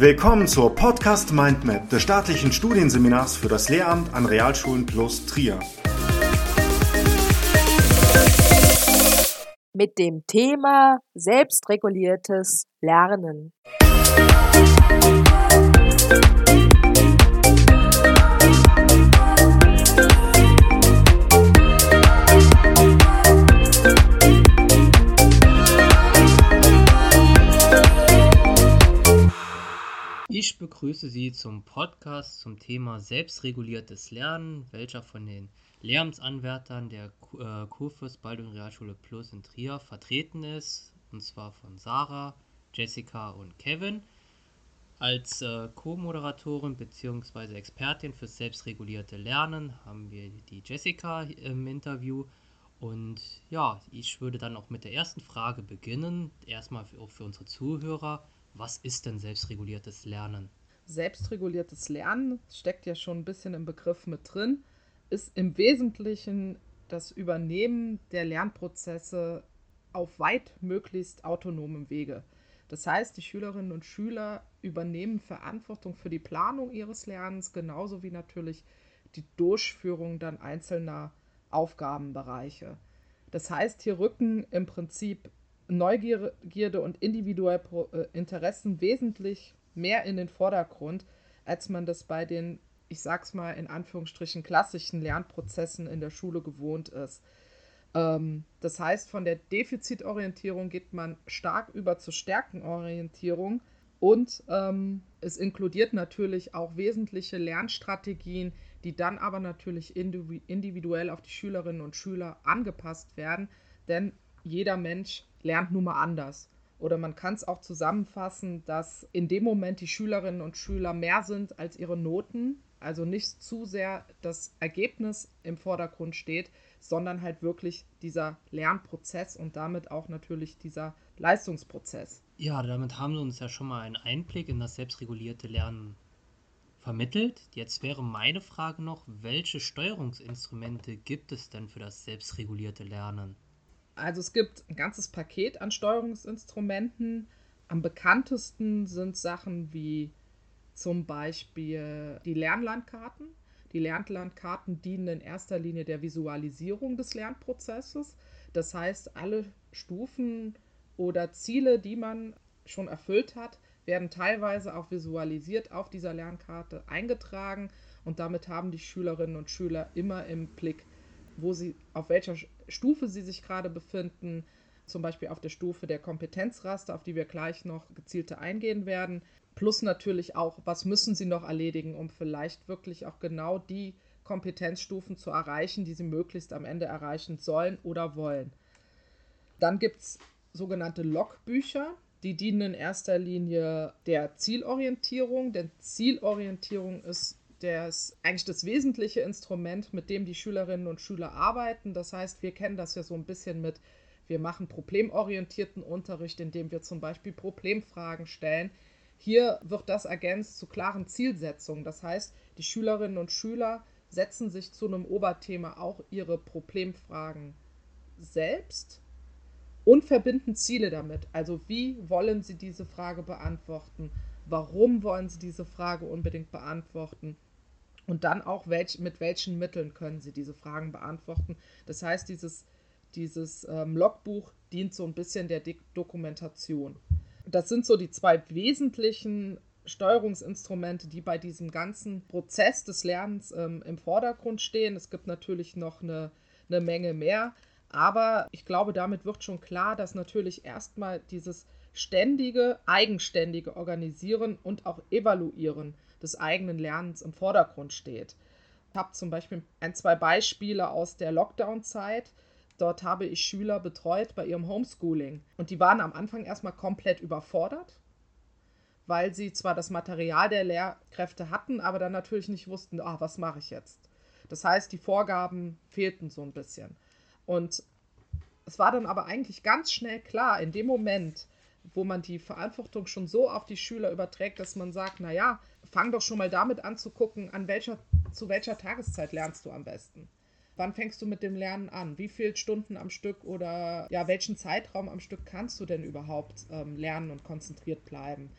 Willkommen zur Podcast Mindmap des staatlichen Studienseminars für das Lehramt an Realschulen plus Trier. Mit dem Thema selbstreguliertes Lernen. Ich begrüße Sie zum Podcast zum Thema selbstreguliertes Lernen, welcher von den Lehramtsanwärtern der äh, Kurfürst Baldwin Realschule Plus in Trier vertreten ist, und zwar von Sarah, Jessica und Kevin. Als äh, Co-Moderatorin bzw. Expertin für selbstregulierte Lernen haben wir die Jessica im Interview. Und ja, ich würde dann auch mit der ersten Frage beginnen. Erstmal auch für unsere Zuhörer. Was ist denn selbstreguliertes Lernen? Selbstreguliertes Lernen steckt ja schon ein bisschen im Begriff mit drin, ist im Wesentlichen das Übernehmen der Lernprozesse auf weit möglichst autonomem Wege. Das heißt, die Schülerinnen und Schüler übernehmen Verantwortung für die Planung ihres Lernens, genauso wie natürlich die Durchführung dann einzelner Aufgabenbereiche. Das heißt, hier rücken im Prinzip Neugierde und individuelle äh, Interessen wesentlich mehr in den Vordergrund, als man das bei den, ich sag's mal in Anführungsstrichen, klassischen Lernprozessen in der Schule gewohnt ist. Ähm, das heißt, von der Defizitorientierung geht man stark über zur Stärkenorientierung und ähm, es inkludiert natürlich auch wesentliche Lernstrategien, die dann aber natürlich individuell auf die Schülerinnen und Schüler angepasst werden, denn jeder Mensch lernt nun mal anders. Oder man kann es auch zusammenfassen, dass in dem Moment die Schülerinnen und Schüler mehr sind als ihre Noten, also nicht zu sehr das Ergebnis im Vordergrund steht, sondern halt wirklich dieser Lernprozess und damit auch natürlich dieser Leistungsprozess. Ja, damit haben wir uns ja schon mal einen Einblick in das selbstregulierte Lernen vermittelt. Jetzt wäre meine Frage noch, welche Steuerungsinstrumente gibt es denn für das selbstregulierte Lernen? Also es gibt ein ganzes Paket an Steuerungsinstrumenten. Am bekanntesten sind Sachen wie zum Beispiel die Lernlandkarten. Die Lernlandkarten dienen in erster Linie der Visualisierung des Lernprozesses. Das heißt, alle Stufen oder Ziele, die man schon erfüllt hat, werden teilweise auch visualisiert auf dieser Lernkarte eingetragen und damit haben die Schülerinnen und Schüler immer im Blick, wo sie, auf welcher Stufe sie sich gerade befinden, zum Beispiel auf der Stufe der Kompetenzraster, auf die wir gleich noch gezielter eingehen werden. Plus natürlich auch, was müssen sie noch erledigen, um vielleicht wirklich auch genau die Kompetenzstufen zu erreichen, die sie möglichst am Ende erreichen sollen oder wollen. Dann gibt es sogenannte Logbücher, die dienen in erster Linie der Zielorientierung, denn Zielorientierung ist das eigentlich das wesentliche Instrument, mit dem die Schülerinnen und Schüler arbeiten. Das heißt, wir kennen das ja so ein bisschen mit, wir machen problemorientierten Unterricht, indem wir zum Beispiel Problemfragen stellen. Hier wird das ergänzt zu klaren Zielsetzungen. Das heißt, die Schülerinnen und Schüler setzen sich zu einem Oberthema auch ihre Problemfragen selbst und verbinden Ziele damit. Also wie wollen sie diese Frage beantworten? Warum wollen sie diese Frage unbedingt beantworten? Und dann auch, welch, mit welchen Mitteln können Sie diese Fragen beantworten. Das heißt, dieses, dieses ähm, Logbuch dient so ein bisschen der De Dokumentation. Das sind so die zwei wesentlichen Steuerungsinstrumente, die bei diesem ganzen Prozess des Lernens ähm, im Vordergrund stehen. Es gibt natürlich noch eine, eine Menge mehr, aber ich glaube, damit wird schon klar, dass natürlich erstmal dieses ständige, eigenständige Organisieren und auch Evaluieren des eigenen Lernens im Vordergrund steht. Ich habe zum Beispiel ein, zwei Beispiele aus der Lockdown-Zeit. Dort habe ich Schüler betreut bei ihrem Homeschooling. Und die waren am Anfang erstmal komplett überfordert, weil sie zwar das Material der Lehrkräfte hatten, aber dann natürlich nicht wussten, ah, was mache ich jetzt. Das heißt, die Vorgaben fehlten so ein bisschen. Und es war dann aber eigentlich ganz schnell klar, in dem Moment, wo man die Verantwortung schon so auf die Schüler überträgt, dass man sagt, naja, fang doch schon mal damit an zu gucken, an welcher, zu welcher Tageszeit lernst du am besten. Wann fängst du mit dem Lernen an? Wie viele Stunden am Stück oder ja, welchen Zeitraum am Stück kannst du denn überhaupt ähm, lernen und konzentriert bleiben?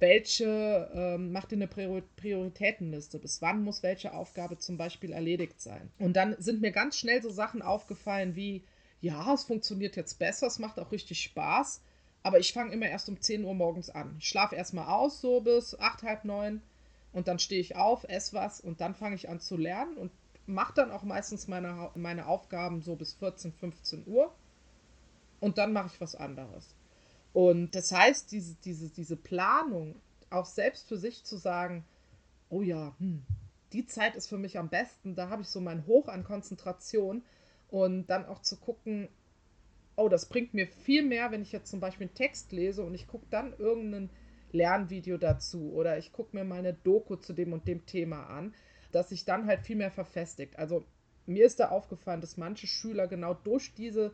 welche, ähm, mach dir eine Prioritätenliste. Bis wann muss welche Aufgabe zum Beispiel erledigt sein? Und dann sind mir ganz schnell so Sachen aufgefallen wie, ja, es funktioniert jetzt besser, es macht auch richtig Spaß, aber ich fange immer erst um 10 Uhr morgens an. Ich schlafe erstmal aus, so bis 8, halb 9 und dann stehe ich auf, esse was und dann fange ich an zu lernen und mache dann auch meistens meine, meine Aufgaben so bis 14, 15 Uhr und dann mache ich was anderes. Und das heißt, diese, diese, diese Planung, auch selbst für sich zu sagen, oh ja, hm, die Zeit ist für mich am besten, da habe ich so mein Hoch an Konzentration und dann auch zu gucken, oh, das bringt mir viel mehr, wenn ich jetzt zum Beispiel einen Text lese und ich gucke dann irgendein Lernvideo dazu oder ich gucke mir meine Doku zu dem und dem Thema an, dass sich dann halt viel mehr verfestigt. Also mir ist da aufgefallen, dass manche Schüler genau durch diese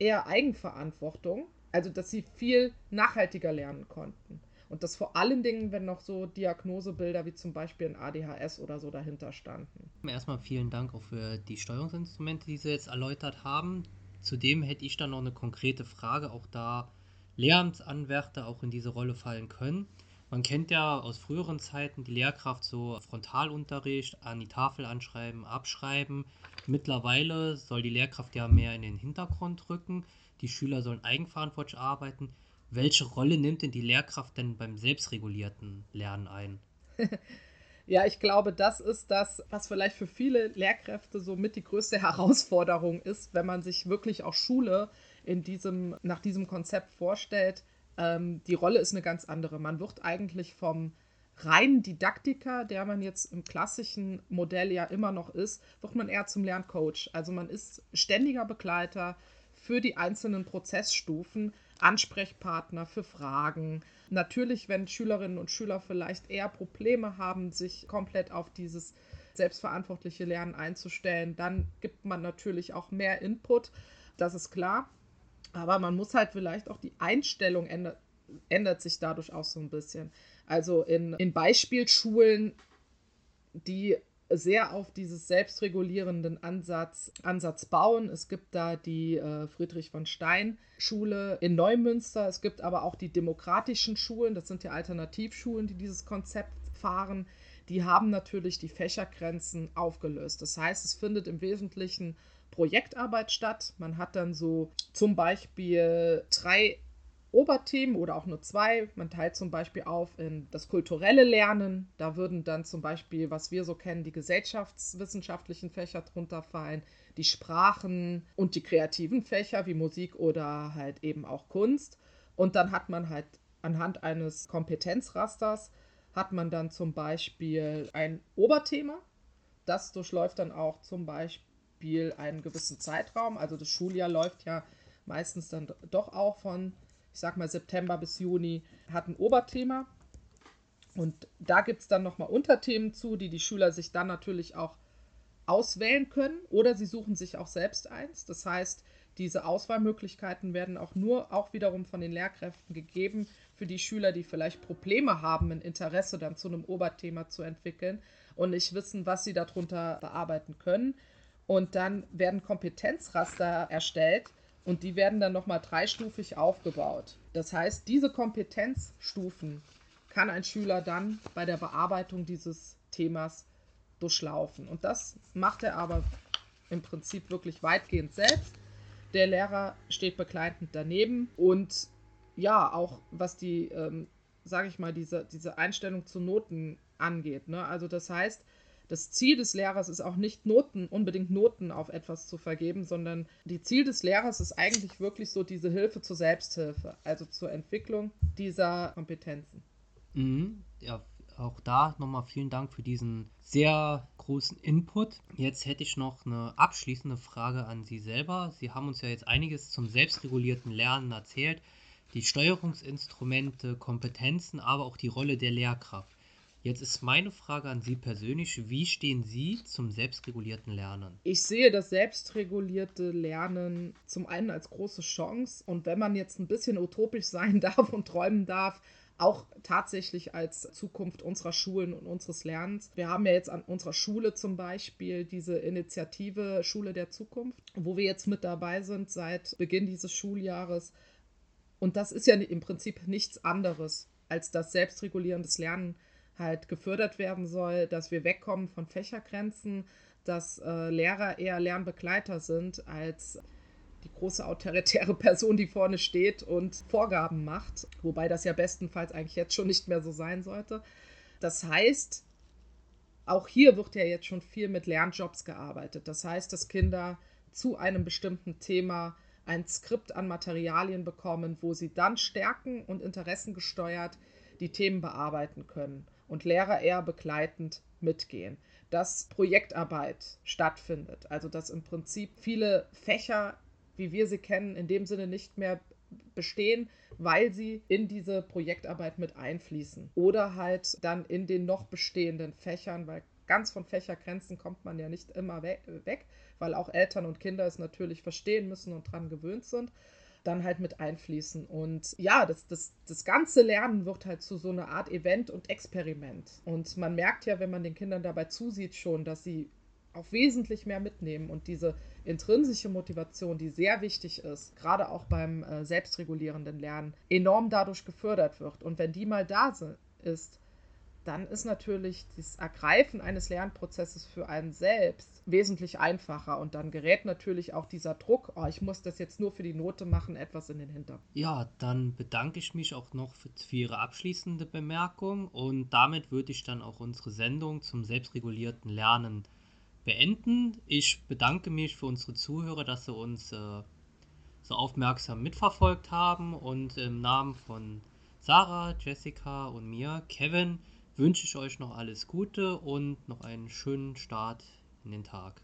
eher Eigenverantwortung, also dass sie viel nachhaltiger lernen konnten. Und das vor allen Dingen, wenn noch so Diagnosebilder wie zum Beispiel ein ADHS oder so dahinter standen. Erstmal vielen Dank auch für die Steuerungsinstrumente, die Sie jetzt erläutert haben. Zudem hätte ich dann noch eine konkrete Frage, auch da Lehramtsanwärter auch in diese Rolle fallen können. Man kennt ja aus früheren Zeiten die Lehrkraft so Frontalunterricht, an die Tafel anschreiben, abschreiben. Mittlerweile soll die Lehrkraft ja mehr in den Hintergrund rücken. Die Schüler sollen eigenverantwortlich arbeiten. Welche Rolle nimmt denn die Lehrkraft denn beim selbstregulierten Lernen ein? ja, ich glaube, das ist das, was vielleicht für viele Lehrkräfte so mit die größte Herausforderung ist, wenn man sich wirklich auch Schule in diesem, nach diesem Konzept vorstellt. Ähm, die Rolle ist eine ganz andere. Man wird eigentlich vom reinen Didaktiker, der man jetzt im klassischen Modell ja immer noch ist, wird man eher zum Lerncoach. Also man ist ständiger Begleiter für die einzelnen Prozessstufen Ansprechpartner für Fragen. Natürlich, wenn Schülerinnen und Schüler vielleicht eher Probleme haben, sich komplett auf dieses selbstverantwortliche Lernen einzustellen, dann gibt man natürlich auch mehr Input. Das ist klar. Aber man muss halt vielleicht auch die Einstellung ändert, ändert sich dadurch auch so ein bisschen. Also in, in Beispielschulen, die sehr auf dieses selbstregulierenden Ansatz, Ansatz bauen. Es gibt da die äh, Friedrich von Stein Schule in Neumünster. Es gibt aber auch die demokratischen Schulen. Das sind ja Alternativschulen, die dieses Konzept fahren. Die haben natürlich die Fächergrenzen aufgelöst. Das heißt, es findet im Wesentlichen Projektarbeit statt. Man hat dann so zum Beispiel drei Oberthemen oder auch nur zwei. Man teilt zum Beispiel auf in das kulturelle Lernen. Da würden dann zum Beispiel, was wir so kennen, die gesellschaftswissenschaftlichen Fächer drunter fallen, die Sprachen und die kreativen Fächer wie Musik oder halt eben auch Kunst. Und dann hat man halt anhand eines Kompetenzrasters hat man dann zum Beispiel ein Oberthema. Das durchläuft dann auch zum Beispiel einen gewissen Zeitraum. Also das Schuljahr läuft ja meistens dann doch auch von ich sag mal September bis Juni, hat ein Oberthema. Und da gibt es dann nochmal Unterthemen zu, die die Schüler sich dann natürlich auch auswählen können oder sie suchen sich auch selbst eins. Das heißt, diese Auswahlmöglichkeiten werden auch nur auch wiederum von den Lehrkräften gegeben für die Schüler, die vielleicht Probleme haben, ein Interesse dann zu einem Oberthema zu entwickeln und nicht wissen, was sie darunter bearbeiten können. Und dann werden Kompetenzraster erstellt, und die werden dann nochmal dreistufig aufgebaut. Das heißt, diese Kompetenzstufen kann ein Schüler dann bei der Bearbeitung dieses Themas durchlaufen. Und das macht er aber im Prinzip wirklich weitgehend selbst. Der Lehrer steht begleitend daneben und ja, auch was die, ähm, sage ich mal, diese, diese Einstellung zu Noten angeht. Ne? Also das heißt, das Ziel des Lehrers ist auch nicht Noten, unbedingt Noten auf etwas zu vergeben, sondern die Ziel des Lehrers ist eigentlich wirklich so diese Hilfe zur Selbsthilfe, also zur Entwicklung dieser Kompetenzen. Mhm. Ja, auch da nochmal vielen Dank für diesen sehr großen Input. Jetzt hätte ich noch eine abschließende Frage an Sie selber. Sie haben uns ja jetzt einiges zum selbstregulierten Lernen erzählt, die Steuerungsinstrumente, Kompetenzen, aber auch die Rolle der Lehrkraft. Jetzt ist meine Frage an Sie persönlich, wie stehen Sie zum selbstregulierten Lernen? Ich sehe das selbstregulierte Lernen zum einen als große Chance und wenn man jetzt ein bisschen utopisch sein darf und träumen darf, auch tatsächlich als Zukunft unserer Schulen und unseres Lernens. Wir haben ja jetzt an unserer Schule zum Beispiel diese Initiative Schule der Zukunft, wo wir jetzt mit dabei sind seit Beginn dieses Schuljahres. Und das ist ja im Prinzip nichts anderes als dass selbstregulierendes Lernen halt gefördert werden soll, dass wir wegkommen von Fächergrenzen, dass äh, Lehrer eher Lernbegleiter sind als die große autoritäre Person, die vorne steht und Vorgaben macht, wobei das ja bestenfalls eigentlich jetzt schon nicht mehr so sein sollte. Das heißt, auch hier wird ja jetzt schon viel mit Lernjobs gearbeitet. Das heißt, dass Kinder zu einem bestimmten Thema ein Skript an Materialien bekommen, wo sie dann stärken und interessengesteuert die Themen bearbeiten können und Lehrer eher begleitend mitgehen. Dass Projektarbeit stattfindet, also dass im Prinzip viele Fächer wie wir sie kennen, in dem Sinne nicht mehr bestehen, weil sie in diese Projektarbeit mit einfließen. Oder halt dann in den noch bestehenden Fächern, weil ganz von Fächergrenzen kommt man ja nicht immer weg, weil auch Eltern und Kinder es natürlich verstehen müssen und dran gewöhnt sind, dann halt mit einfließen. Und ja, das, das, das ganze Lernen wird halt zu so einer Art Event und Experiment. Und man merkt ja, wenn man den Kindern dabei zusieht, schon, dass sie auch wesentlich mehr mitnehmen und diese intrinsische Motivation, die sehr wichtig ist, gerade auch beim äh, selbstregulierenden Lernen, enorm dadurch gefördert wird. Und wenn die mal da ist, dann ist natürlich das Ergreifen eines Lernprozesses für einen selbst wesentlich einfacher und dann gerät natürlich auch dieser Druck, oh, ich muss das jetzt nur für die Note machen, etwas in den Hintergrund. Ja, dann bedanke ich mich auch noch für, für Ihre abschließende Bemerkung und damit würde ich dann auch unsere Sendung zum selbstregulierten Lernen beenden. Ich bedanke mich für unsere Zuhörer, dass sie uns äh, so aufmerksam mitverfolgt haben und im Namen von Sarah, Jessica und mir, Kevin, wünsche ich euch noch alles Gute und noch einen schönen Start in den Tag.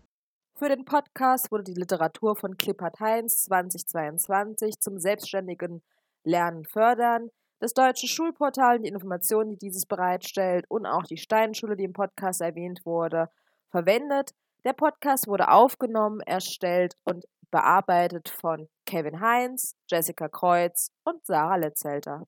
Für den Podcast wurde die Literatur von Klippert Heinz 2022 zum selbstständigen Lernen fördern. Das deutsche Schulportal, die Informationen, die dieses bereitstellt und auch die Steinschule, die im Podcast erwähnt wurde, verwendet. Der Podcast wurde aufgenommen, erstellt und bearbeitet von Kevin Heinz, Jessica Kreuz und Sarah Letzelter.